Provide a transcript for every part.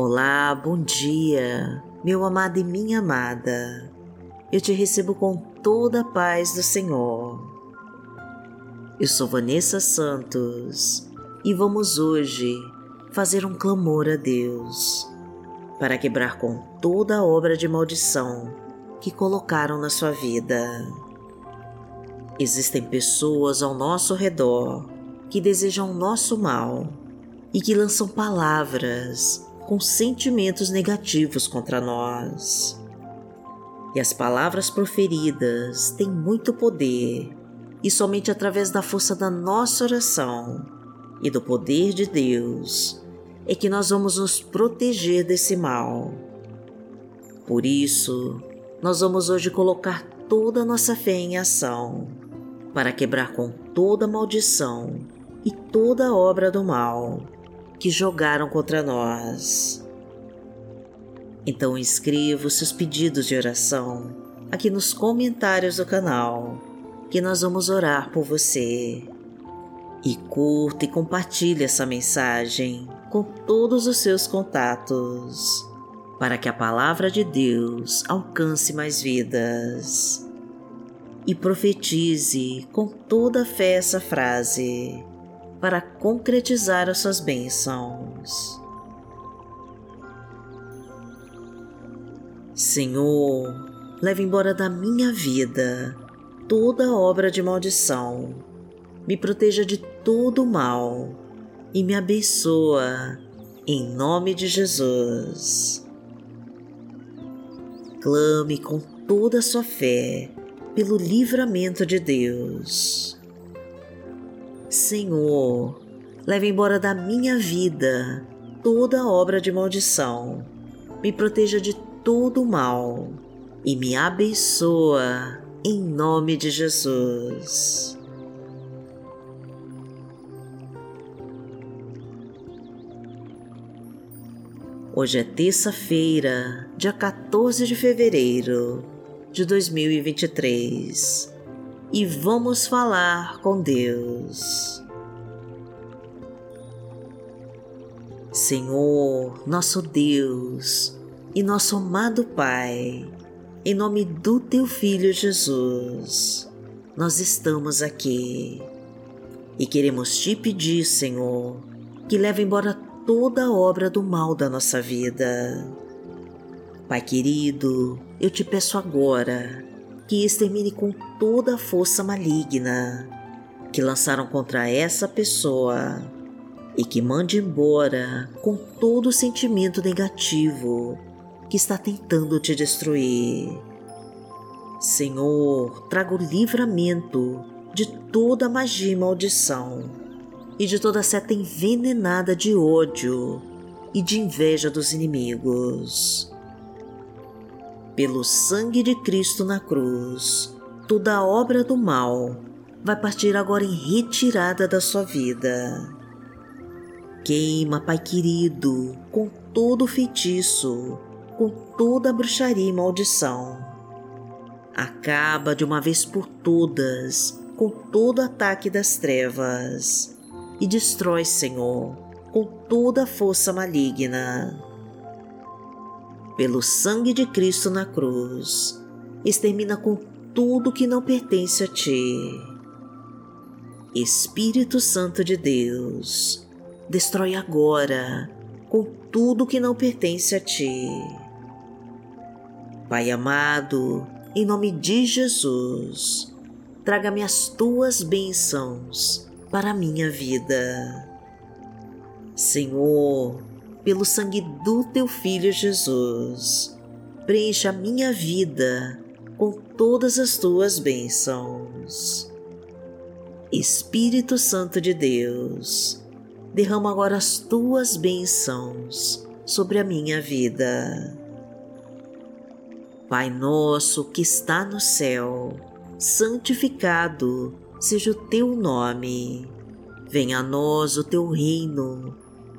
Olá, bom dia, meu amado e minha amada. Eu te recebo com toda a paz do Senhor. Eu sou Vanessa Santos e vamos hoje fazer um clamor a Deus para quebrar com toda a obra de maldição que colocaram na sua vida. Existem pessoas ao nosso redor que desejam o nosso mal e que lançam palavras com sentimentos negativos contra nós. E as palavras proferidas têm muito poder, e somente através da força da nossa oração e do poder de Deus é que nós vamos nos proteger desse mal. Por isso, nós vamos hoje colocar toda a nossa fé em ação para quebrar com toda maldição e toda obra do mal que jogaram contra nós. Então escreva os seus pedidos de oração aqui nos comentários do canal, que nós vamos orar por você. E curta e compartilhe essa mensagem com todos os seus contatos, para que a palavra de Deus alcance mais vidas. E profetize com toda a fé essa frase, para concretizar as suas bênçãos. Senhor, leve embora da minha vida toda obra de maldição, me proteja de todo o mal e me abençoa, em nome de Jesus. Clame com toda a sua fé pelo livramento de Deus. Senhor, leve embora da minha vida toda obra de maldição, me proteja de todo mal e me abençoa em nome de Jesus. Hoje é terça-feira, dia 14 de fevereiro de 2023 e vamos falar com Deus. Senhor, nosso Deus e nosso amado Pai, em nome do Teu Filho Jesus, nós estamos aqui e queremos te pedir, Senhor, que leve embora toda a obra do mal da nossa vida. Pai querido, eu te peço agora que extermine com toda a força maligna que lançaram contra essa pessoa e que mande embora com todo o sentimento negativo que está tentando te destruir. Senhor, traga o livramento de toda magia e maldição e de toda seta envenenada de ódio e de inveja dos inimigos. Pelo sangue de Cristo na cruz, toda obra do mal vai partir agora em retirada da sua vida. Queima, Pai querido, com todo feitiço, com toda bruxaria e maldição. Acaba de uma vez por todas com todo ataque das trevas e destrói, Senhor, com toda força maligna. Pelo sangue de Cristo na cruz, extermina com tudo que não pertence a Ti. Espírito Santo de Deus, destrói agora com tudo que não pertence a Ti. Pai amado, em nome de Jesus, traga-me as Tuas bênçãos para a minha vida. Senhor, pelo sangue do teu Filho Jesus, preencha a minha vida com todas as tuas bênçãos. Espírito Santo de Deus, derrama agora as tuas bênçãos sobre a minha vida. Pai nosso que está no céu, santificado seja o teu nome. Venha a nós o teu reino.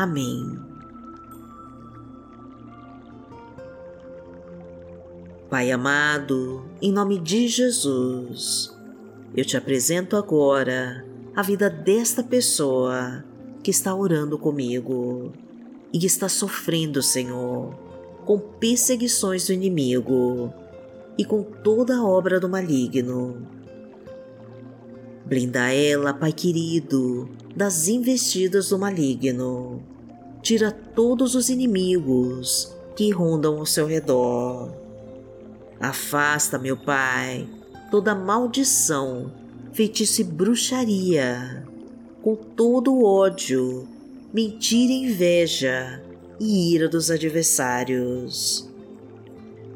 Amém. Pai amado, em nome de Jesus, eu te apresento agora a vida desta pessoa que está orando comigo e que está sofrendo, Senhor, com perseguições do inimigo e com toda a obra do maligno. Blinda ela, Pai querido, das investidas do maligno. Tira todos os inimigos que rondam ao seu redor. Afasta, meu Pai, toda maldição, feitiço e bruxaria, com todo o ódio mentira e inveja e ira dos adversários.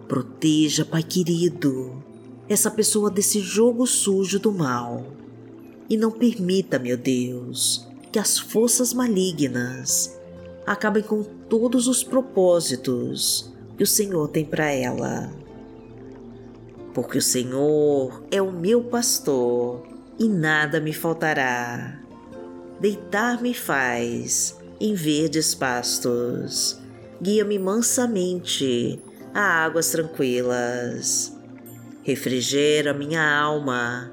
Proteja, Pai querido, essa pessoa desse jogo sujo do mal e não permita, meu Deus, que as forças malignas acabem com todos os propósitos que o Senhor tem para ela. Porque o Senhor é o meu pastor e nada me faltará deitar-me faz em verdes pastos. Guia-me mansamente a águas tranquilas. Refrigera minha alma.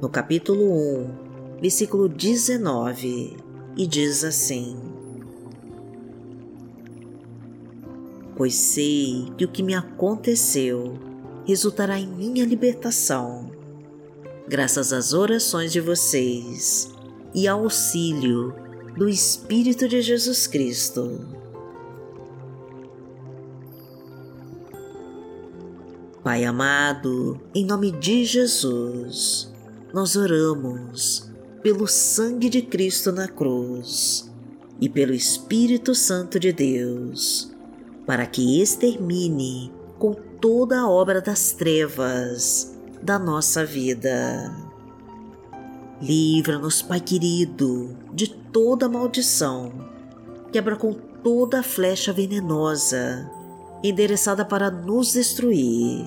no capítulo 1, versículo 19, e diz assim: Pois sei que o que me aconteceu resultará em minha libertação, graças às orações de vocês e ao auxílio do Espírito de Jesus Cristo. Pai amado, em nome de Jesus, nós oramos pelo sangue de Cristo na cruz e pelo Espírito Santo de Deus, para que extermine com toda a obra das trevas da nossa vida. Livra-nos, Pai querido, de toda maldição, quebra com toda flecha venenosa endereçada para nos destruir.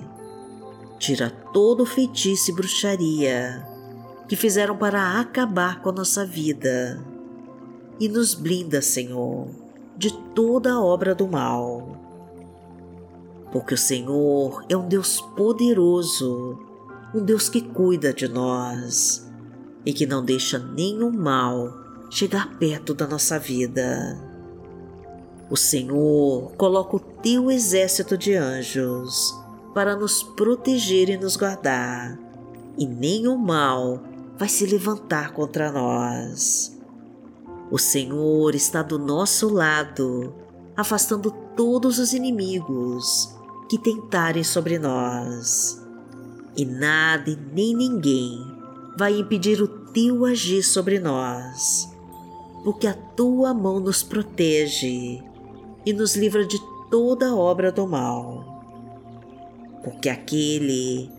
Tira todo feitiço e bruxaria que fizeram para acabar com a nossa vida e nos blinda, Senhor, de toda obra do mal. Porque o Senhor é um Deus poderoso, um Deus que cuida de nós e que não deixa nenhum mal chegar perto da nossa vida. O Senhor coloca o teu exército de anjos para nos proteger e nos guardar, e nenhum mal vai se levantar contra nós. O Senhor está do nosso lado, afastando todos os inimigos que tentarem sobre nós. E nada e nem ninguém vai impedir o teu agir sobre nós, porque a tua mão nos protege e nos livra de toda obra do mal. Porque aquele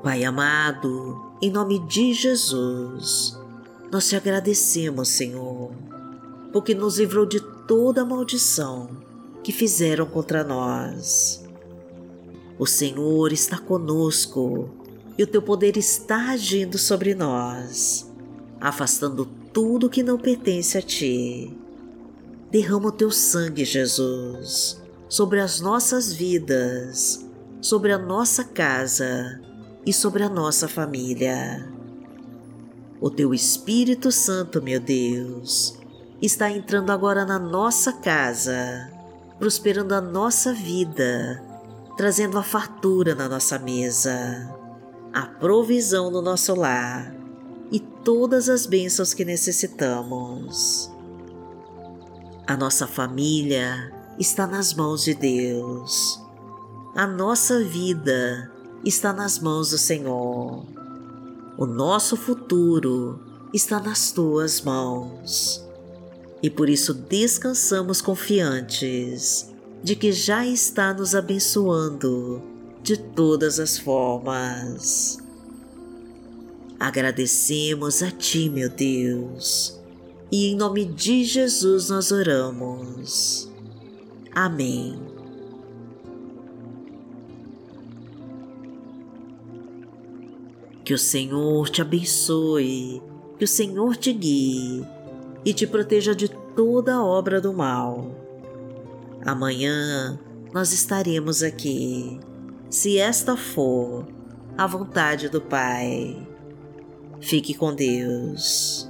Pai amado, em nome de Jesus, nós te agradecemos, Senhor, porque nos livrou de toda a maldição que fizeram contra nós. O Senhor está conosco e o teu poder está agindo sobre nós, afastando tudo que não pertence a ti. Derrama o teu sangue, Jesus, sobre as nossas vidas, sobre a nossa casa e sobre a nossa família. O teu Espírito Santo, meu Deus, está entrando agora na nossa casa, prosperando a nossa vida, trazendo a fartura na nossa mesa, a provisão no nosso lar e todas as bênçãos que necessitamos. A nossa família está nas mãos de Deus. A nossa vida está nas mãos do Senhor. O nosso futuro está nas tuas mãos. E por isso descansamos confiantes de que já está nos abençoando de todas as formas. Agradecemos a Ti, meu Deus, e em nome de Jesus nós oramos. Amém. Que o Senhor te abençoe, que o Senhor te guie e te proteja de toda obra do mal. Amanhã nós estaremos aqui, se esta for a vontade do Pai. Fique com Deus.